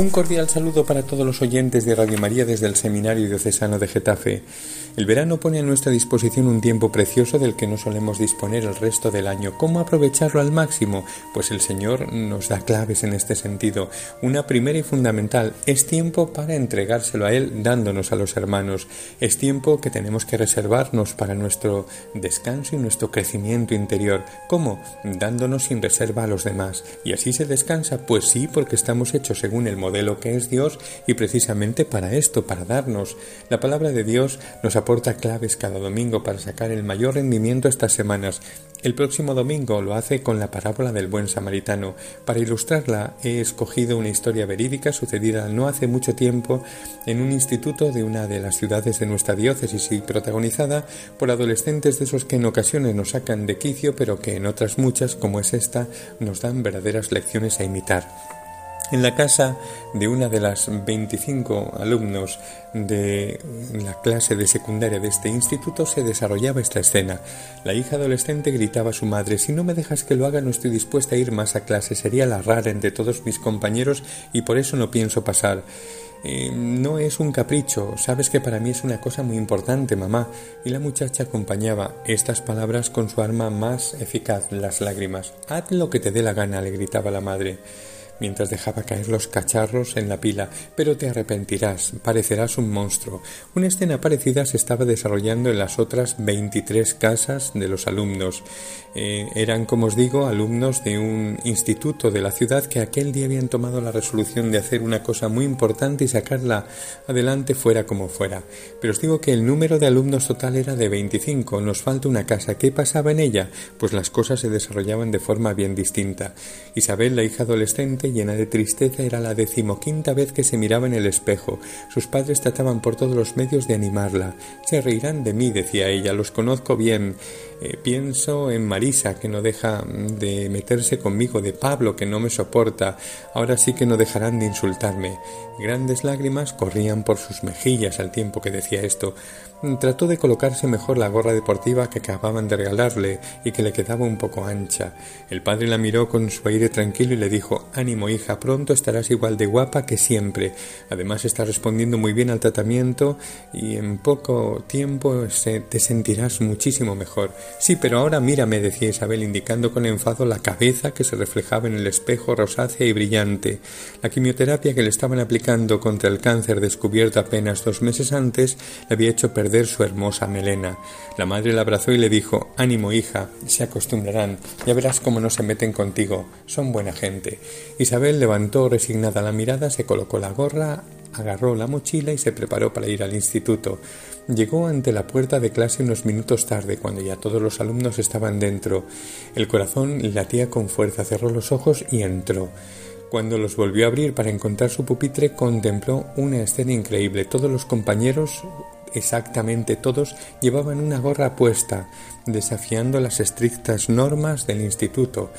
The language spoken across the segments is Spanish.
Un cordial saludo para todos los oyentes de Radio María desde el Seminario Diocesano de Getafe. El verano pone a nuestra disposición un tiempo precioso del que no solemos disponer el resto del año. ¿Cómo aprovecharlo al máximo? Pues el Señor nos da claves en este sentido. Una primera y fundamental es tiempo para entregárselo a Él dándonos a los hermanos. Es tiempo que tenemos que reservarnos para nuestro descanso y nuestro crecimiento interior. ¿Cómo? Dándonos sin reserva a los demás. ¿Y así se descansa? Pues sí, porque estamos hechos según el modelo que es Dios y precisamente para esto, para darnos. La palabra de Dios nos aporta claves cada domingo para sacar el mayor rendimiento estas semanas. El próximo domingo lo hace con la parábola del buen samaritano. Para ilustrarla he escogido una historia verídica sucedida no hace mucho tiempo en un instituto de una de las ciudades de nuestra diócesis y protagonizada por adolescentes de esos que en ocasiones nos sacan de quicio pero que en otras muchas, como es esta, nos dan verdaderas lecciones a imitar. En la casa de una de las 25 alumnos de la clase de secundaria de este instituto se desarrollaba esta escena. La hija adolescente gritaba a su madre Si no me dejas que lo haga no estoy dispuesta a ir más a clase. Sería la rara entre todos mis compañeros y por eso no pienso pasar. Eh, no es un capricho, sabes que para mí es una cosa muy importante, mamá. Y la muchacha acompañaba estas palabras con su arma más eficaz, las lágrimas. Haz lo que te dé la gana, le gritaba la madre mientras dejaba caer los cacharros en la pila, pero te arrepentirás, parecerás un monstruo. Una escena parecida se estaba desarrollando en las otras veintitrés casas de los alumnos. Eh, eran, como os digo, alumnos de un instituto de la ciudad que aquel día habían tomado la resolución de hacer una cosa muy importante y sacarla adelante fuera como fuera. Pero os digo que el número de alumnos total era de veinticinco. Nos falta una casa. ¿Qué pasaba en ella? Pues las cosas se desarrollaban de forma bien distinta. Isabel, la hija adolescente, llena de tristeza, era la decimoquinta vez que se miraba en el espejo. Sus padres trataban por todos los medios de animarla. Se reirán de mí, decía ella, los conozco bien. Eh, pienso en Marisa, que no deja de meterse conmigo, de Pablo, que no me soporta. Ahora sí que no dejarán de insultarme. Grandes lágrimas corrían por sus mejillas al tiempo que decía esto. Trató de colocarse mejor la gorra deportiva que acababan de regalarle y que le quedaba un poco ancha. El padre la miró con su aire tranquilo y le dijo Ánimo, hija, pronto estarás igual de guapa que siempre. Además estás respondiendo muy bien al tratamiento y en poco tiempo te sentirás muchísimo mejor. Sí, pero ahora mírame, decía Isabel, indicando con enfado la cabeza que se reflejaba en el espejo rosácea y brillante. La quimioterapia que le estaban aplicando contra el cáncer descubierto apenas dos meses antes le había hecho perder su hermosa melena. La madre la abrazó y le dijo Ánimo, hija, se acostumbrarán, ya verás cómo no se meten contigo, son buena gente. Isabel levantó resignada la mirada, se colocó la gorra, agarró la mochila y se preparó para ir al instituto. Llegó ante la puerta de clase unos minutos tarde, cuando ya todos los alumnos estaban dentro. El corazón latía con fuerza, cerró los ojos y entró. Cuando los volvió a abrir para encontrar su pupitre, contempló una escena increíble. Todos los compañeros exactamente todos llevaban una gorra puesta, desafiando las estrictas normas del instituto.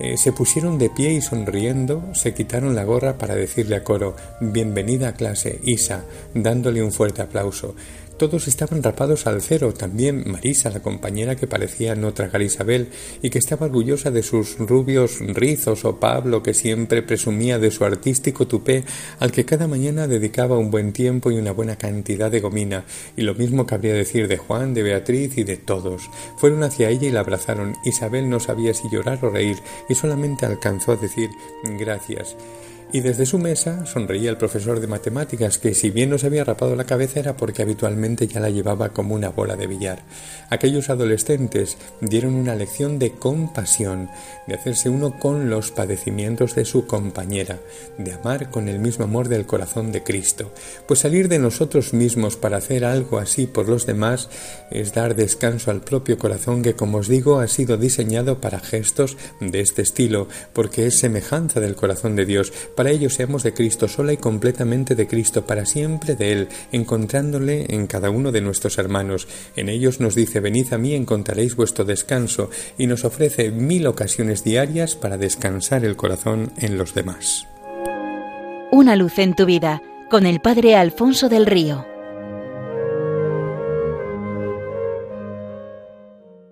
Eh, se pusieron de pie y sonriendo se quitaron la gorra para decirle a coro Bienvenida a clase, Isa, dándole un fuerte aplauso. Todos estaban rapados al cero, también Marisa, la compañera que parecía no tragar Isabel y que estaba orgullosa de sus rubios rizos, o Pablo, que siempre presumía de su artístico tupé, al que cada mañana dedicaba un buen tiempo y una buena cantidad de gomina, y lo mismo cabría decir de Juan, de Beatriz y de todos. Fueron hacia ella y la abrazaron. Isabel no sabía si llorar o reír, y solamente alcanzó a decir gracias y desde su mesa sonreía el profesor de matemáticas, que si bien no se había rapado la cabeza era porque habitualmente ya la llevaba como una bola de billar. Aquellos adolescentes dieron una lección de compasión, de hacerse uno con los padecimientos de su compañera, de amar con el mismo amor del corazón de Cristo. Pues salir de nosotros mismos para hacer algo así por los demás es dar descanso al propio corazón que, como os digo, ha sido diseñado para gestos de este estilo, porque es semejanza del corazón de Dios, para ello seamos de Cristo, sola y completamente de Cristo, para siempre de Él, encontrándole en cada uno de nuestros hermanos. En ellos nos dice, venid a mí, encontraréis vuestro descanso, y nos ofrece mil ocasiones diarias para descansar el corazón en los demás. Una luz en tu vida, con el Padre Alfonso del Río.